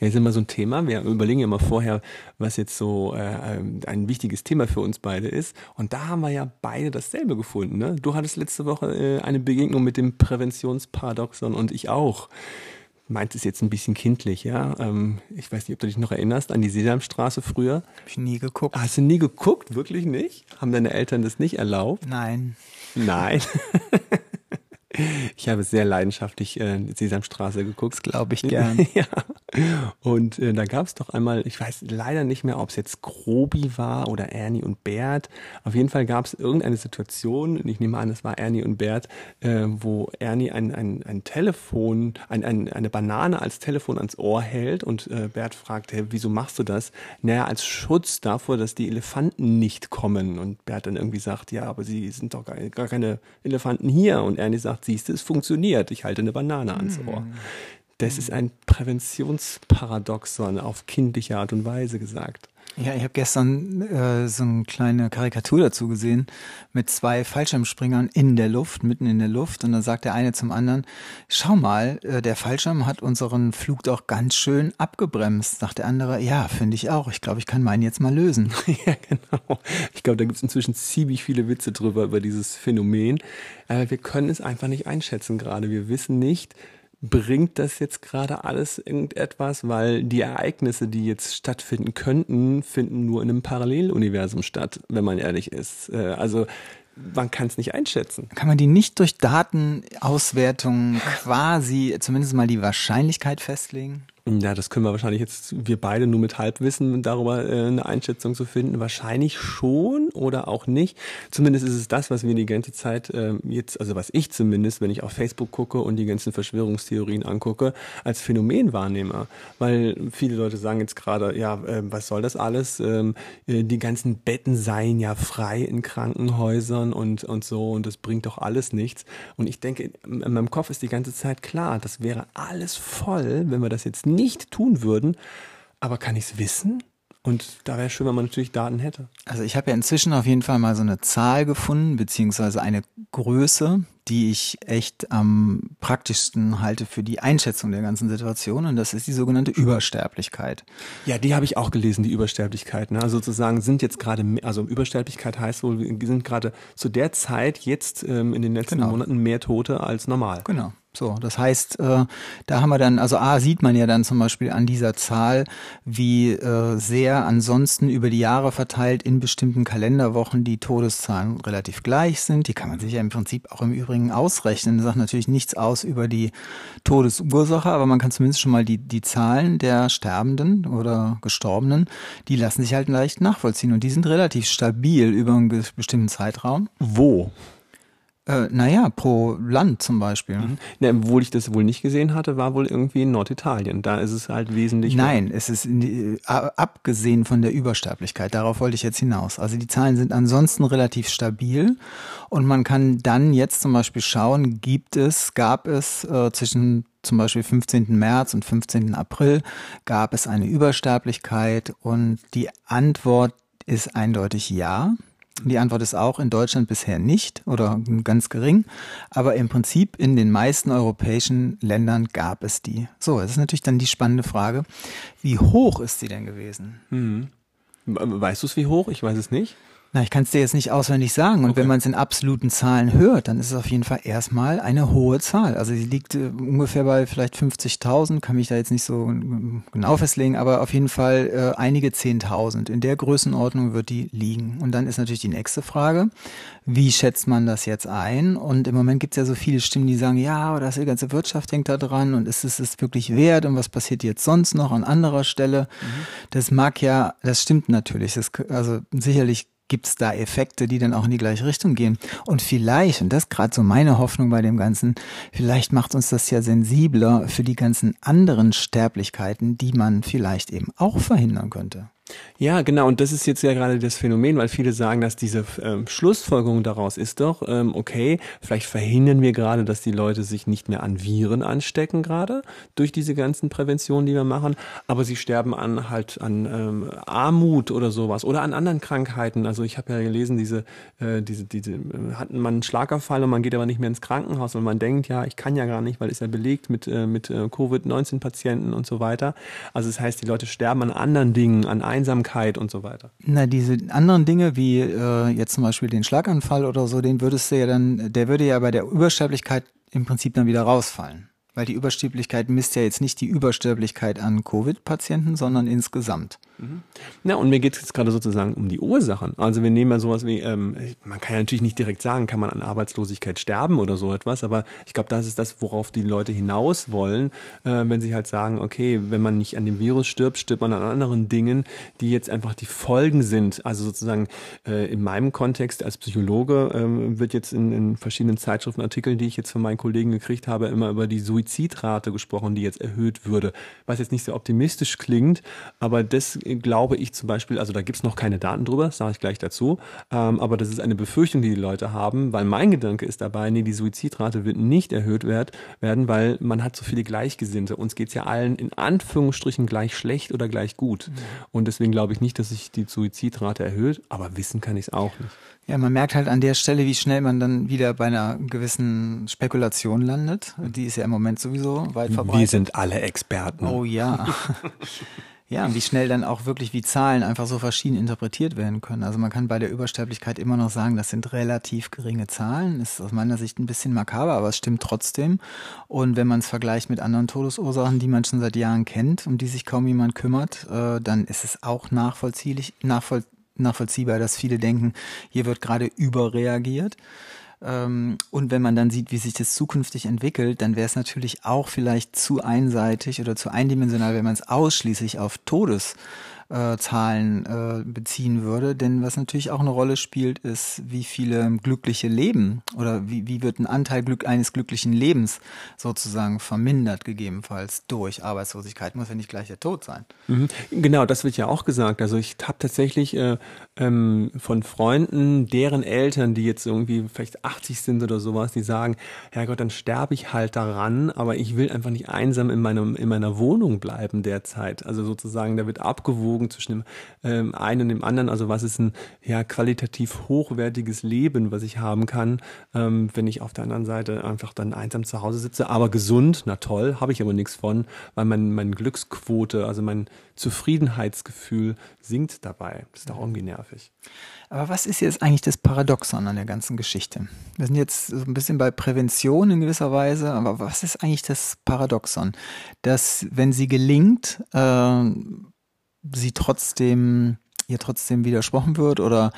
Ja, ist immer so ein Thema. Wir überlegen ja immer vorher, was jetzt so äh, ein wichtiges Thema für uns beide ist. Und da haben wir ja beide dasselbe gefunden. Ne? Du hattest letzte Woche äh, eine Begegnung mit dem Präventionsparadoxon und ich auch. Meint es jetzt ein bisschen kindlich, ja. Ähm, ich weiß nicht, ob du dich noch erinnerst an die Sesamstraße früher. Hab ich nie geguckt. Hast du nie geguckt? Wirklich nicht? Haben deine Eltern das nicht erlaubt? Nein. Nein. Ich habe sehr leidenschaftlich äh, Sesamstraße geguckt. Glaube ich gern. ja. Und äh, da gab es doch einmal, ich weiß leider nicht mehr, ob es jetzt Grobi war oder Ernie und Bert. Auf jeden Fall gab es irgendeine Situation, ich nehme an, es war Ernie und Bert, äh, wo Ernie ein, ein, ein Telefon, ein, ein, eine Banane als Telefon ans Ohr hält und äh, Bert fragt, hey, wieso machst du das? Naja, als Schutz davor, dass die Elefanten nicht kommen. Und Bert dann irgendwie sagt, ja, aber sie sind doch gar, gar keine Elefanten hier. Und Ernie sagt, siehst du, es funktioniert. Ich halte eine Banane ans Ohr. Mhm. Das ist ein Präventionsparadoxon auf kindliche Art und Weise gesagt. Ja, ich habe gestern äh, so eine kleine Karikatur dazu gesehen mit zwei Fallschirmspringern in der Luft, mitten in der Luft. Und dann sagt der eine zum anderen, schau mal, äh, der Fallschirm hat unseren Flug doch ganz schön abgebremst. Sagt der andere, ja, finde ich auch. Ich glaube, ich kann meinen jetzt mal lösen. ja, genau. Ich glaube, da gibt es inzwischen ziemlich viele Witze drüber, über dieses Phänomen. Aber wir können es einfach nicht einschätzen gerade. Wir wissen nicht, bringt das jetzt gerade alles irgendetwas, weil die Ereignisse, die jetzt stattfinden könnten, finden nur in einem Paralleluniversum statt, wenn man ehrlich ist. Äh, also man kann es nicht einschätzen. Kann man die nicht durch Datenauswertung quasi zumindest mal die Wahrscheinlichkeit festlegen? Ja, das können wir wahrscheinlich jetzt, wir beide nur mit Halbwissen darüber äh, eine Einschätzung zu finden. Wahrscheinlich schon oder auch nicht. Zumindest ist es das, was wir die ganze Zeit äh, jetzt, also was ich zumindest, wenn ich auf Facebook gucke und die ganzen Verschwörungstheorien angucke, als Phänomen wahrnehme. Weil viele Leute sagen jetzt gerade, ja, äh, was soll das alles? Ähm, äh, die ganzen Betten seien ja frei in Krankenhäusern und, und so und das bringt doch alles nichts. Und ich denke, in meinem Kopf ist die ganze Zeit klar, das wäre alles voll, wenn wir das jetzt nicht tun würden. Aber kann ich es wissen? Und da wäre schön, wenn man natürlich Daten hätte. Also ich habe ja inzwischen auf jeden Fall mal so eine Zahl gefunden, beziehungsweise eine Größe, die ich echt am praktischsten halte für die Einschätzung der ganzen Situation. Und das ist die sogenannte Übersterblichkeit. Ja, die habe ich auch gelesen, die Übersterblichkeit. Ne? Also sozusagen sind jetzt gerade, also Übersterblichkeit heißt wohl, wir sind gerade zu der Zeit jetzt ähm, in den letzten genau. Monaten mehr Tote als normal. Genau. So, das heißt, äh, da haben wir dann, also A sieht man ja dann zum Beispiel an dieser Zahl, wie äh, sehr ansonsten über die Jahre verteilt in bestimmten Kalenderwochen die Todeszahlen relativ gleich sind. Die kann man sich ja im Prinzip auch im Übrigen ausrechnen. Das sagt natürlich nichts aus über die Todesursache, aber man kann zumindest schon mal die, die Zahlen der Sterbenden oder Gestorbenen, die lassen sich halt leicht nachvollziehen und die sind relativ stabil über einen bestimmten Zeitraum. Wo? Äh, naja, pro Land zum Beispiel. Mhm. Na, obwohl ich das wohl nicht gesehen hatte, war wohl irgendwie in Norditalien. Da ist es halt wesentlich. Nein, es ist äh, abgesehen von der Übersterblichkeit. Darauf wollte ich jetzt hinaus. Also die Zahlen sind ansonsten relativ stabil und man kann dann jetzt zum Beispiel schauen, gibt es, gab es äh, zwischen zum Beispiel 15. März und 15. April gab es eine Übersterblichkeit und die Antwort ist eindeutig ja. Die Antwort ist auch in Deutschland bisher nicht oder ganz gering, aber im Prinzip in den meisten europäischen Ländern gab es die. So, das ist natürlich dann die spannende Frage, wie hoch ist sie denn gewesen? Hm. Weißt du es, wie hoch? Ich weiß es nicht. Na, ich kann es dir jetzt nicht auswendig sagen. Und okay. wenn man es in absoluten Zahlen hört, dann ist es auf jeden Fall erstmal eine hohe Zahl. Also sie liegt äh, ungefähr bei vielleicht 50.000, kann mich da jetzt nicht so genau festlegen, aber auf jeden Fall äh, einige 10.000. In der Größenordnung wird die liegen. Und dann ist natürlich die nächste Frage, wie schätzt man das jetzt ein? Und im Moment gibt es ja so viele Stimmen, die sagen, ja, aber das die ganze Wirtschaft hängt da dran und ist es es wirklich wert und was passiert jetzt sonst noch an anderer Stelle? Mhm. Das mag ja, das stimmt natürlich. Das, also sicherlich gibt es da Effekte, die dann auch in die gleiche Richtung gehen. Und vielleicht, und das ist gerade so meine Hoffnung bei dem Ganzen, vielleicht macht uns das ja sensibler für die ganzen anderen Sterblichkeiten, die man vielleicht eben auch verhindern könnte. Ja, genau. Und das ist jetzt ja gerade das Phänomen, weil viele sagen, dass diese ähm, Schlussfolgerung daraus ist doch, ähm, okay, vielleicht verhindern wir gerade, dass die Leute sich nicht mehr an Viren anstecken gerade durch diese ganzen Präventionen, die wir machen, aber sie sterben an halt an ähm, Armut oder sowas oder an anderen Krankheiten. Also ich habe ja gelesen, diese, äh, diese, diese äh, hatten man einen Schlaganfall und man geht aber nicht mehr ins Krankenhaus und man denkt, ja, ich kann ja gar nicht, weil ist ja belegt mit, äh, mit äh, Covid-19-Patienten und so weiter. Also das heißt, die Leute sterben an anderen Dingen, an Einsamkeit und so weiter. Na, diese anderen Dinge, wie äh, jetzt zum Beispiel den Schlaganfall oder so, den würdest du ja dann, der würde ja bei der Übersterblichkeit im Prinzip dann wieder rausfallen. Weil die Übersterblichkeit misst ja jetzt nicht die Übersterblichkeit an Covid-Patienten, sondern insgesamt. Mhm. Ja, und mir geht es jetzt gerade sozusagen um die Ursachen. Also wir nehmen ja sowas wie, ähm, man kann ja natürlich nicht direkt sagen, kann man an Arbeitslosigkeit sterben oder so etwas, aber ich glaube, das ist das, worauf die Leute hinaus wollen, äh, wenn sie halt sagen, okay, wenn man nicht an dem Virus stirbt, stirbt man an anderen Dingen, die jetzt einfach die Folgen sind. Also sozusagen äh, in meinem Kontext als Psychologe äh, wird jetzt in, in verschiedenen Zeitschriften, Artikeln, die ich jetzt von meinen Kollegen gekriegt habe, immer über die Suizidrate gesprochen, die jetzt erhöht würde. Was jetzt nicht sehr optimistisch klingt, aber das glaube ich zum Beispiel, also da gibt es noch keine Daten drüber, sage ich gleich dazu, ähm, aber das ist eine Befürchtung, die die Leute haben, weil mein Gedanke ist dabei, nee, die Suizidrate wird nicht erhöht werd, werden, weil man hat so viele Gleichgesinnte. Uns geht es ja allen in Anführungsstrichen gleich schlecht oder gleich gut. Mhm. Und deswegen glaube ich nicht, dass sich die Suizidrate erhöht, aber wissen kann ich es auch nicht. Ja, man merkt halt an der Stelle, wie schnell man dann wieder bei einer gewissen Spekulation landet. Die ist ja im Moment sowieso weit verbreitet. Wir sind alle Experten. Oh ja. Ja, und wie schnell dann auch wirklich wie Zahlen einfach so verschieden interpretiert werden können. Also man kann bei der Übersterblichkeit immer noch sagen, das sind relativ geringe Zahlen. Ist aus meiner Sicht ein bisschen makaber, aber es stimmt trotzdem. Und wenn man es vergleicht mit anderen Todesursachen, die man schon seit Jahren kennt, um die sich kaum jemand kümmert, äh, dann ist es auch nachvollziehbar, nachvollziehbar, dass viele denken, hier wird gerade überreagiert. Ähm, und wenn man dann sieht, wie sich das zukünftig entwickelt, dann wäre es natürlich auch vielleicht zu einseitig oder zu eindimensional, wenn man es ausschließlich auf Todes äh, Zahlen äh, beziehen würde. Denn was natürlich auch eine Rolle spielt, ist, wie viele glückliche Leben oder wie, wie wird ein Anteil Glück, eines glücklichen Lebens sozusagen vermindert, gegebenenfalls durch Arbeitslosigkeit. Muss ja nicht gleich der Tod sein. Mhm. Genau, das wird ja auch gesagt. Also ich habe tatsächlich äh, ähm, von Freunden, deren Eltern, die jetzt irgendwie vielleicht 80 sind oder sowas, die sagen, Herrgott, dann sterbe ich halt daran, aber ich will einfach nicht einsam in meinem in meiner Wohnung bleiben derzeit. Also sozusagen, da wird abgewogen abgewogen zwischen dem ähm, einen und dem anderen. Also was ist ein ja qualitativ hochwertiges Leben, was ich haben kann, ähm, wenn ich auf der anderen Seite einfach dann einsam zu Hause sitze, aber gesund, na toll, habe ich aber nichts von, weil mein, mein Glücksquote, also mein Zufriedenheitsgefühl sinkt dabei. Das ist doch irgendwie nervig. Aber was ist jetzt eigentlich das Paradoxon an der ganzen Geschichte? Wir sind jetzt so ein bisschen bei Prävention in gewisser Weise, aber was ist eigentlich das Paradoxon? Dass, wenn sie gelingt, äh, sie trotzdem, ihr trotzdem widersprochen wird oder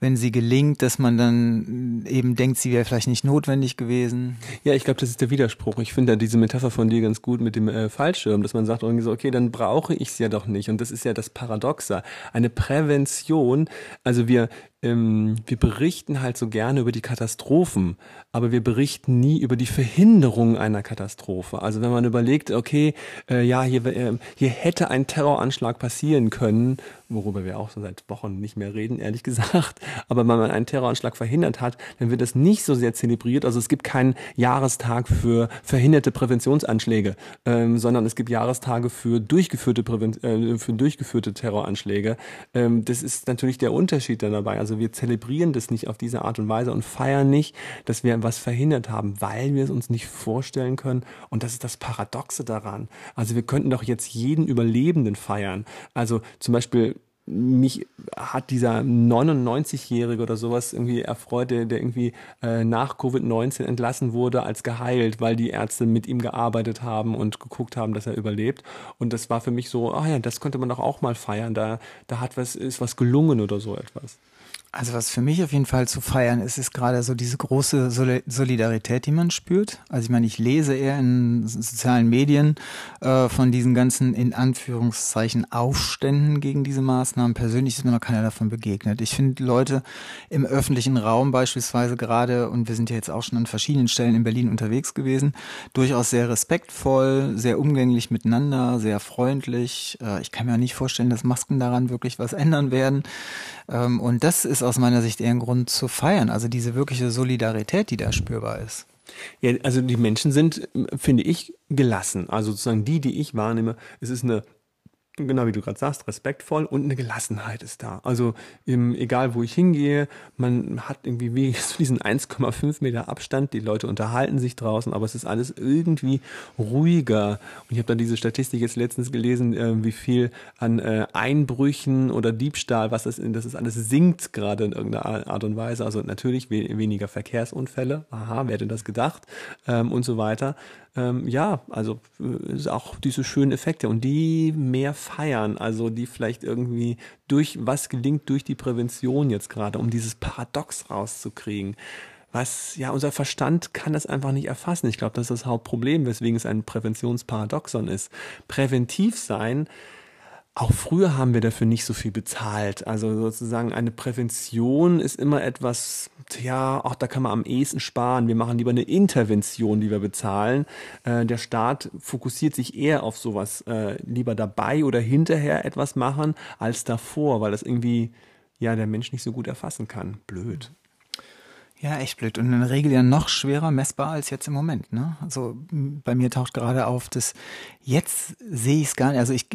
wenn sie gelingt, dass man dann eben denkt, sie wäre vielleicht nicht notwendig gewesen. Ja, ich glaube, das ist der Widerspruch. Ich finde ja diese Metapher von dir ganz gut mit dem äh, Fallschirm, dass man sagt irgendwie so, okay, dann brauche ich es ja doch nicht. Und das ist ja das Paradoxe. Eine Prävention, also wir ähm, wir berichten halt so gerne über die Katastrophen, aber wir berichten nie über die Verhinderung einer Katastrophe. Also wenn man überlegt, okay, äh, ja, hier, äh, hier hätte ein Terroranschlag passieren können, worüber wir auch so seit Wochen nicht mehr reden, ehrlich gesagt, aber wenn man einen Terroranschlag verhindert hat, dann wird das nicht so sehr zelebriert. Also es gibt keinen Jahrestag für verhinderte Präventionsanschläge, ähm, sondern es gibt Jahrestage für durchgeführte, Präven äh, für durchgeführte Terroranschläge. Ähm, das ist natürlich der Unterschied dann dabei. Also wir zelebrieren das nicht auf diese Art und Weise und feiern nicht, dass wir was verhindert haben, weil wir es uns nicht vorstellen können. Und das ist das Paradoxe daran. Also wir könnten doch jetzt jeden Überlebenden feiern. Also zum Beispiel mich hat dieser 99-Jährige oder sowas irgendwie erfreut, der, der irgendwie äh, nach Covid-19 entlassen wurde als geheilt, weil die Ärzte mit ihm gearbeitet haben und geguckt haben, dass er überlebt. Und das war für mich so, ah ja, das könnte man doch auch mal feiern. Da, da hat was, ist was gelungen oder so etwas. Also was für mich auf jeden Fall zu feiern ist, ist gerade so diese große Solidarität, die man spürt. Also ich meine, ich lese eher in sozialen Medien äh, von diesen ganzen in Anführungszeichen Aufständen gegen diese Maßnahmen. Persönlich ist mir noch keiner davon begegnet. Ich finde Leute im öffentlichen Raum beispielsweise gerade, und wir sind ja jetzt auch schon an verschiedenen Stellen in Berlin unterwegs gewesen, durchaus sehr respektvoll, sehr umgänglich miteinander, sehr freundlich. Äh, ich kann mir auch nicht vorstellen, dass Masken daran wirklich was ändern werden. Ähm, und das ist aus meiner Sicht eher ein Grund zu feiern. Also diese wirkliche Solidarität, die da spürbar ist. Ja, also die Menschen sind, finde ich, gelassen. Also sozusagen die, die ich wahrnehme, es ist eine genau wie du gerade sagst, respektvoll und eine Gelassenheit ist da. Also im, egal wo ich hingehe, man hat irgendwie wie diesen 1,5 Meter Abstand, die Leute unterhalten sich draußen, aber es ist alles irgendwie ruhiger. Und ich habe dann diese Statistik jetzt letztens gelesen, äh, wie viel an äh, Einbrüchen oder Diebstahl, was das, das ist alles sinkt gerade in irgendeiner Art und Weise. Also natürlich we weniger Verkehrsunfälle, aha, wer hätte das gedacht ähm, und so weiter ähm, ja, also äh, auch diese schönen Effekte und die mehr feiern, also die vielleicht irgendwie durch was gelingt durch die Prävention jetzt gerade, um dieses Paradox rauszukriegen. Was, ja, unser Verstand kann das einfach nicht erfassen. Ich glaube, das ist das Hauptproblem, weswegen es ein Präventionsparadoxon ist. Präventiv sein auch früher haben wir dafür nicht so viel bezahlt. Also sozusagen eine Prävention ist immer etwas, ja, auch da kann man am ehesten sparen. Wir machen lieber eine Intervention, die wir bezahlen. Äh, der Staat fokussiert sich eher auf sowas, äh, lieber dabei oder hinterher etwas machen als davor, weil das irgendwie, ja, der Mensch nicht so gut erfassen kann. Blöd. Ja, echt blöd. Und in der Regel ja noch schwerer messbar als jetzt im Moment. Ne? Also bei mir taucht gerade auf, dass jetzt sehe ich es gar nicht. Also ich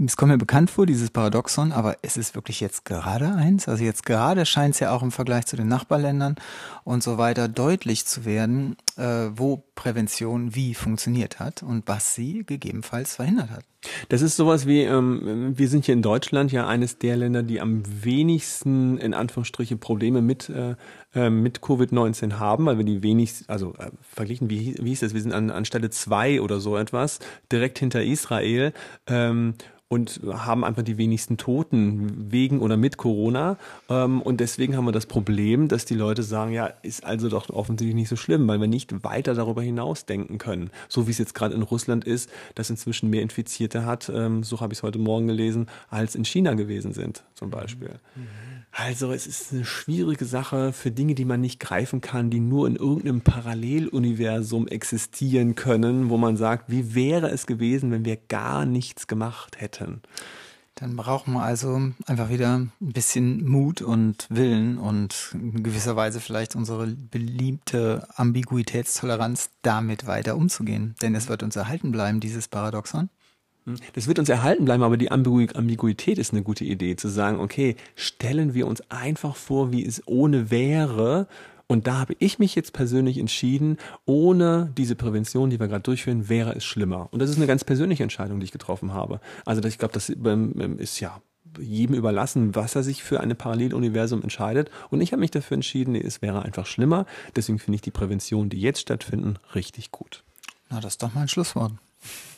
es kommt mir bekannt vor, dieses Paradoxon, aber es ist wirklich jetzt gerade eins. Also jetzt gerade scheint es ja auch im Vergleich zu den Nachbarländern und so weiter deutlich zu werden, äh, wo Prävention wie funktioniert hat und was sie gegebenenfalls verhindert hat. Das ist sowas wie, ähm, wir sind hier in Deutschland ja eines der Länder, die am wenigsten in Anführungsstriche Probleme mit, äh, äh mit Covid-19 haben, weil wir die wenigsten, also äh, verglichen, wie, wie hieß das, wir sind an, an Stelle zwei oder so etwas, direkt hinter Israel. Ähm, und haben einfach die wenigsten Toten wegen oder mit Corona. Ähm, und deswegen haben wir das Problem, dass die Leute sagen, ja, ist also doch offensichtlich nicht so schlimm, weil wir nicht weiter darüber hinaus denken können. So wie es jetzt gerade in Russland ist, das inzwischen mehr Infizierte hat, ähm, so habe ich es heute Morgen gelesen, als in China gewesen sind, zum Beispiel. Mhm. Also es ist eine schwierige Sache für Dinge, die man nicht greifen kann, die nur in irgendeinem Paralleluniversum existieren können, wo man sagt, wie wäre es gewesen, wenn wir gar nichts gemacht hätten. Dann brauchen wir also einfach wieder ein bisschen Mut und Willen und in gewisser Weise vielleicht unsere beliebte Ambiguitätstoleranz damit weiter umzugehen. Denn es wird uns erhalten bleiben, dieses Paradoxon. Hm. Das wird uns erhalten bleiben, aber die Ambiguität ist eine gute Idee, zu sagen, okay, stellen wir uns einfach vor, wie es ohne wäre. Und da habe ich mich jetzt persönlich entschieden, ohne diese Prävention, die wir gerade durchführen, wäre es schlimmer. Und das ist eine ganz persönliche Entscheidung, die ich getroffen habe. Also ich glaube, das ähm, ist ja jedem überlassen, was er sich für ein Paralleluniversum entscheidet. Und ich habe mich dafür entschieden, nee, es wäre einfach schlimmer. Deswegen finde ich die Prävention, die jetzt stattfinden, richtig gut. Na, das ist doch mal ein Schlusswort.